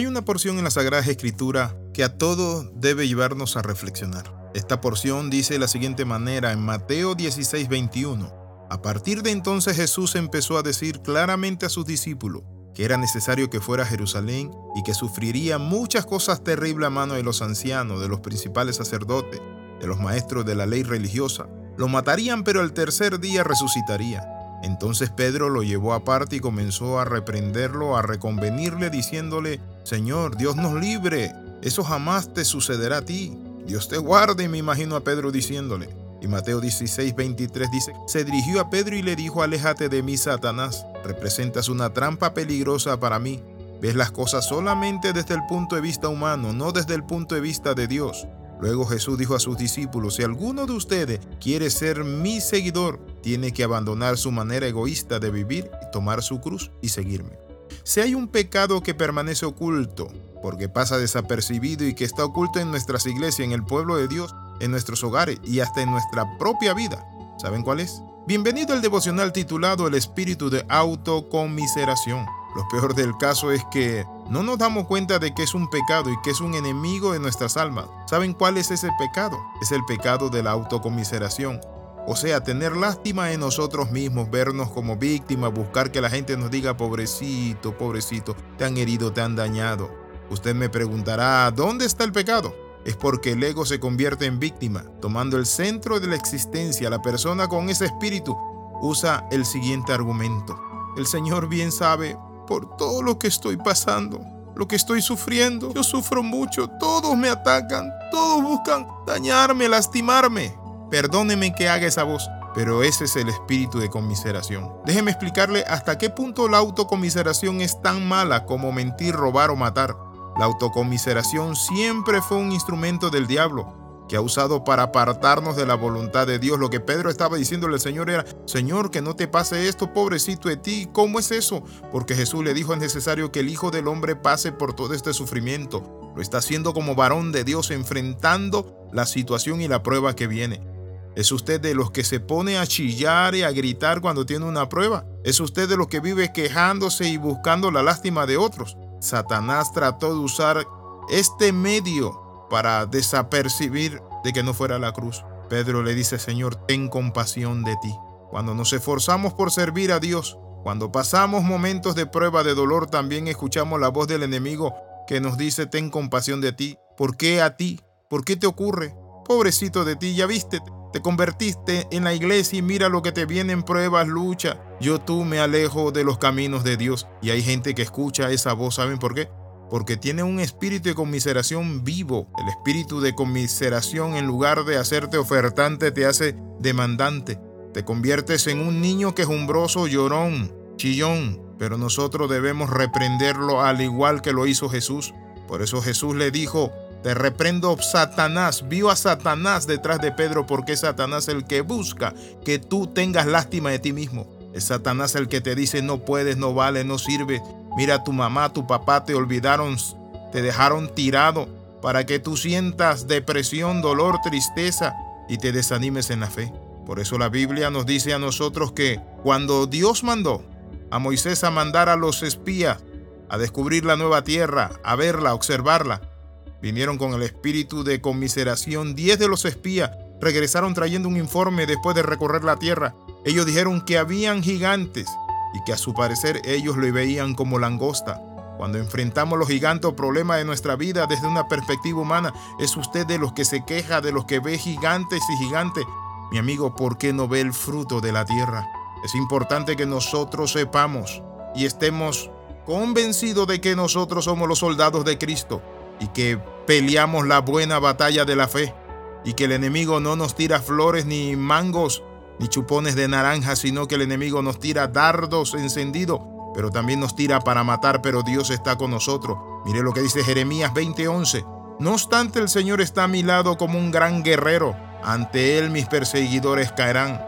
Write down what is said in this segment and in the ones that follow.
Hay una porción en la Sagrada Escritura que a todos debe llevarnos a reflexionar. Esta porción dice de la siguiente manera en Mateo 16, 21. A partir de entonces Jesús empezó a decir claramente a sus discípulos que era necesario que fuera a Jerusalén y que sufriría muchas cosas terribles a mano de los ancianos, de los principales sacerdotes, de los maestros de la ley religiosa. Lo matarían, pero el tercer día resucitaría. Entonces Pedro lo llevó aparte y comenzó a reprenderlo, a reconvenirle, diciéndole, Señor, Dios nos libre, eso jamás te sucederá a ti. Dios te guarde, me imagino a Pedro diciéndole. Y Mateo 16, 23 dice, se dirigió a Pedro y le dijo, aléjate de mí, Satanás, representas una trampa peligrosa para mí. Ves las cosas solamente desde el punto de vista humano, no desde el punto de vista de Dios. Luego Jesús dijo a sus discípulos, si alguno de ustedes quiere ser mi seguidor, tiene que abandonar su manera egoísta de vivir y tomar su cruz y seguirme. Si hay un pecado que permanece oculto, porque pasa desapercibido y que está oculto en nuestras iglesias, en el pueblo de Dios, en nuestros hogares y hasta en nuestra propia vida, ¿saben cuál es? Bienvenido al devocional titulado El espíritu de autocomiseración. Lo peor del caso es que no nos damos cuenta de que es un pecado y que es un enemigo de nuestras almas. ¿Saben cuál es ese pecado? Es el pecado de la autocomiseración. O sea, tener lástima en nosotros mismos, vernos como víctimas, buscar que la gente nos diga, pobrecito, pobrecito, te han herido, te han dañado. Usted me preguntará, ¿dónde está el pecado? Es porque el ego se convierte en víctima, tomando el centro de la existencia. La persona con ese espíritu usa el siguiente argumento. El Señor bien sabe por todo lo que estoy pasando, lo que estoy sufriendo. Yo sufro mucho, todos me atacan, todos buscan dañarme, lastimarme. Perdóneme que haga esa voz, pero ese es el espíritu de conmiseración. Déjeme explicarle hasta qué punto la autocomiseración es tan mala como mentir, robar o matar. La autocomiseración siempre fue un instrumento del diablo que ha usado para apartarnos de la voluntad de Dios. Lo que Pedro estaba diciéndole al Señor era, Señor, que no te pase esto, pobrecito de ti. ¿Cómo es eso? Porque Jesús le dijo, es necesario que el Hijo del Hombre pase por todo este sufrimiento. Lo está haciendo como varón de Dios, enfrentando la situación y la prueba que viene. ¿Es usted de los que se pone a chillar y a gritar cuando tiene una prueba? ¿Es usted de los que vive quejándose y buscando la lástima de otros? Satanás trató de usar este medio para desapercibir de que no fuera la cruz. Pedro le dice, Señor, ten compasión de ti. Cuando nos esforzamos por servir a Dios, cuando pasamos momentos de prueba, de dolor, también escuchamos la voz del enemigo que nos dice, ten compasión de ti. ¿Por qué a ti? ¿Por qué te ocurre? Pobrecito de ti, ya viste, te convertiste en la iglesia y mira lo que te viene en pruebas, lucha. Yo tú me alejo de los caminos de Dios. Y hay gente que escucha esa voz, ¿saben por qué? porque tiene un espíritu de conmiseración vivo. El espíritu de conmiseración en lugar de hacerte ofertante te hace demandante. Te conviertes en un niño quejumbroso, llorón, chillón, pero nosotros debemos reprenderlo al igual que lo hizo Jesús. Por eso Jesús le dijo, te reprendo Satanás. Vio a Satanás detrás de Pedro porque es Satanás el que busca que tú tengas lástima de ti mismo. Es Satanás el que te dice no puedes, no vale, no sirve, Mira, tu mamá, tu papá te olvidaron, te dejaron tirado para que tú sientas depresión, dolor, tristeza y te desanimes en la fe. Por eso la Biblia nos dice a nosotros que cuando Dios mandó a Moisés a mandar a los espías a descubrir la nueva tierra, a verla, a observarla, vinieron con el espíritu de conmiseración. Diez de los espías regresaron trayendo un informe después de recorrer la tierra. Ellos dijeron que habían gigantes y que a su parecer ellos lo veían como langosta. Cuando enfrentamos los gigantes o problemas de nuestra vida desde una perspectiva humana, es usted de los que se queja, de los que ve gigantes y gigantes. Mi amigo, ¿por qué no ve el fruto de la tierra? Es importante que nosotros sepamos y estemos convencidos de que nosotros somos los soldados de Cristo y que peleamos la buena batalla de la fe y que el enemigo no nos tira flores ni mangos ni chupones de naranja, sino que el enemigo nos tira dardos encendidos, pero también nos tira para matar, pero Dios está con nosotros. Mire lo que dice Jeremías 20:11. No obstante, el Señor está a mi lado como un gran guerrero. Ante Él mis perseguidores caerán.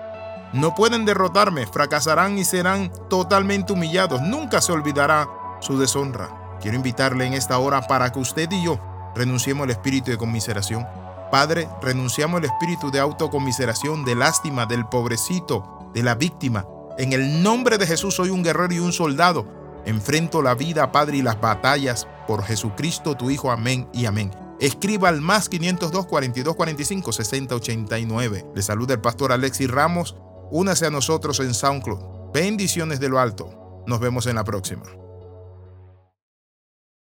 No pueden derrotarme, fracasarán y serán totalmente humillados. Nunca se olvidará su deshonra. Quiero invitarle en esta hora para que usted y yo renunciemos al espíritu de conmiseración Padre, renunciamos al espíritu de autocomiseración, de lástima, del pobrecito, de la víctima. En el nombre de Jesús soy un guerrero y un soldado. Enfrento la vida, Padre, y las batallas por Jesucristo tu Hijo. Amén y amén. Escriba al más 502 42 45 60 89. Le saluda el pastor Alexis Ramos. Únase a nosotros en SoundCloud. Bendiciones de lo alto. Nos vemos en la próxima.